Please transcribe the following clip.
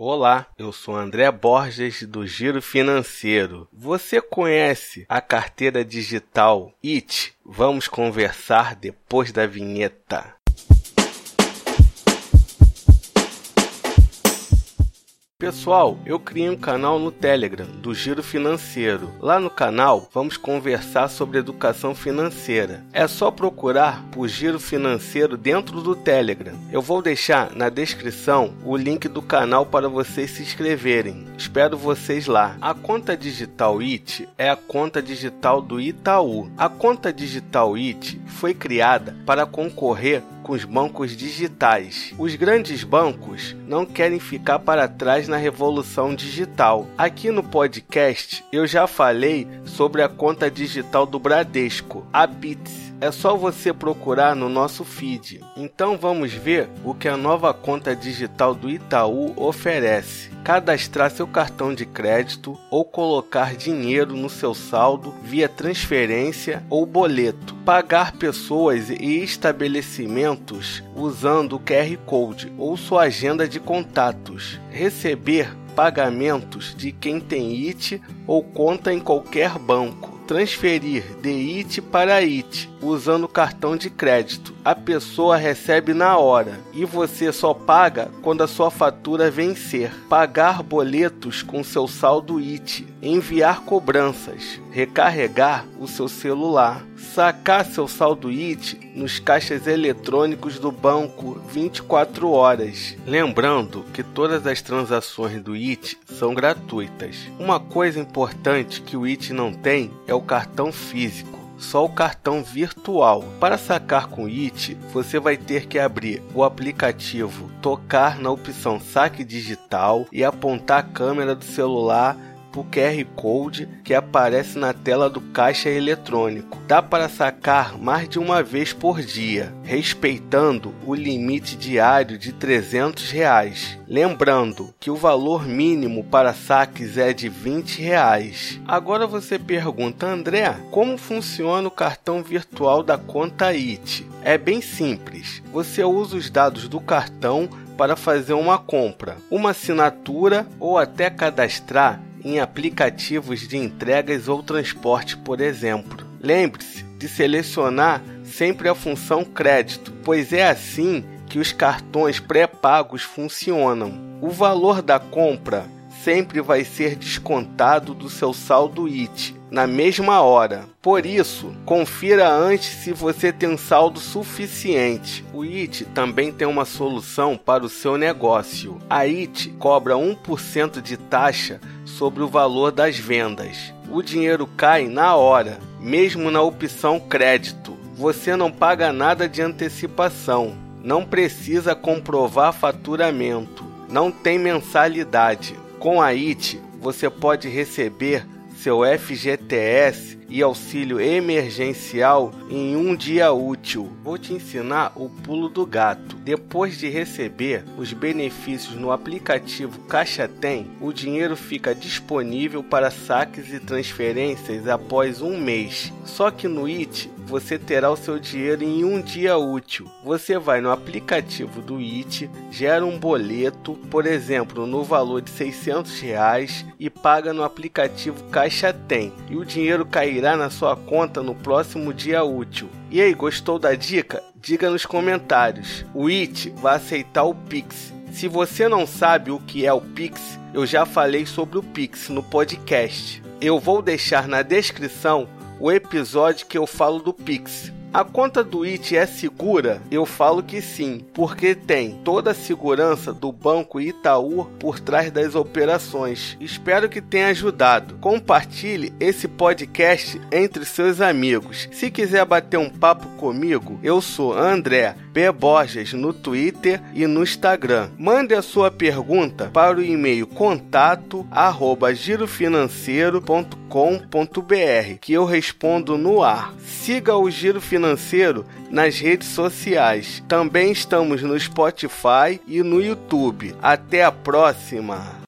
Olá, eu sou André Borges do Giro Financeiro. Você conhece a carteira digital IT? Vamos conversar depois da vinheta. Pessoal, eu criei um canal no Telegram do Giro Financeiro. Lá no canal vamos conversar sobre educação financeira. É só procurar por Giro Financeiro dentro do Telegram. Eu vou deixar na descrição o link do canal para vocês se inscreverem. Espero vocês lá. A conta digital IT é a conta digital do Itaú. A conta digital IT foi criada para concorrer com os bancos digitais. Os grandes bancos não querem ficar para trás na revolução digital. Aqui no podcast eu já falei sobre a conta digital do Bradesco, a Bits. É só você procurar no nosso feed. Então vamos ver o que a nova conta digital do Itaú oferece. Cadastrar seu cartão de crédito ou colocar dinheiro no seu saldo via transferência ou boleto. Pagar pessoas e estabelecimentos usando o QR Code ou sua agenda de contatos. Receber pagamentos de quem tem IT ou conta em qualquer banco transferir de IT para IT usando cartão de crédito. A pessoa recebe na hora e você só paga quando a sua fatura vencer. Pagar boletos com seu saldo IT, enviar cobranças, recarregar o seu celular, sacar seu saldo IT nos caixas eletrônicos do banco 24 horas. Lembrando que todas as transações do IT são gratuitas. Uma coisa importante que o IT não tem é o cartão físico só o cartão virtual. Para sacar com IT, você vai ter que abrir o aplicativo, tocar na opção Saque Digital e apontar a câmera do celular o QR Code que aparece na tela do caixa eletrônico. Dá para sacar mais de uma vez por dia, respeitando o limite diário de 300 reais. Lembrando que o valor mínimo para saques é de 20 reais. Agora você pergunta, André, como funciona o cartão virtual da conta IT? É bem simples. Você usa os dados do cartão para fazer uma compra, uma assinatura ou até cadastrar em aplicativos de entregas ou transporte, por exemplo. Lembre-se de selecionar sempre a função crédito, pois é assim que os cartões pré-pagos funcionam. O valor da compra sempre vai ser descontado do seu saldo IT na mesma hora. Por isso, confira antes se você tem saldo suficiente. O IT também tem uma solução para o seu negócio. A IT cobra 1% de taxa sobre o valor das vendas. O dinheiro cai na hora, mesmo na opção crédito. Você não paga nada de antecipação, não precisa comprovar faturamento, não tem mensalidade. Com a IT, você pode receber seu FGTS e auxílio emergencial em um dia útil. Vou te ensinar o pulo do gato. Depois de receber os benefícios no aplicativo Caixa Tem, o dinheiro fica disponível para saques e transferências após um mês. Só que no IT você terá o seu dinheiro em um dia útil. Você vai no aplicativo do IT, gera um boleto, por exemplo, no valor de 600 reais e paga no aplicativo Caixa Tem. E o dinheiro cairá na sua conta no próximo dia útil. E aí, gostou da dica? Diga nos comentários. O IT vai aceitar o Pix. Se você não sabe o que é o Pix, eu já falei sobre o Pix no podcast. Eu vou deixar na descrição o episódio que eu falo do Pix. A conta do IT é segura? Eu falo que sim, porque tem toda a segurança do Banco Itaú por trás das operações. Espero que tenha ajudado. Compartilhe esse podcast entre seus amigos. Se quiser bater um papo comigo, eu sou André B. Borges no Twitter e no Instagram. Mande a sua pergunta para o e-mail contato arroba girofinanceiro.com.br que eu respondo no ar. Siga o Giro Financeiro financeiro nas redes sociais. Também estamos no Spotify e no YouTube. Até a próxima!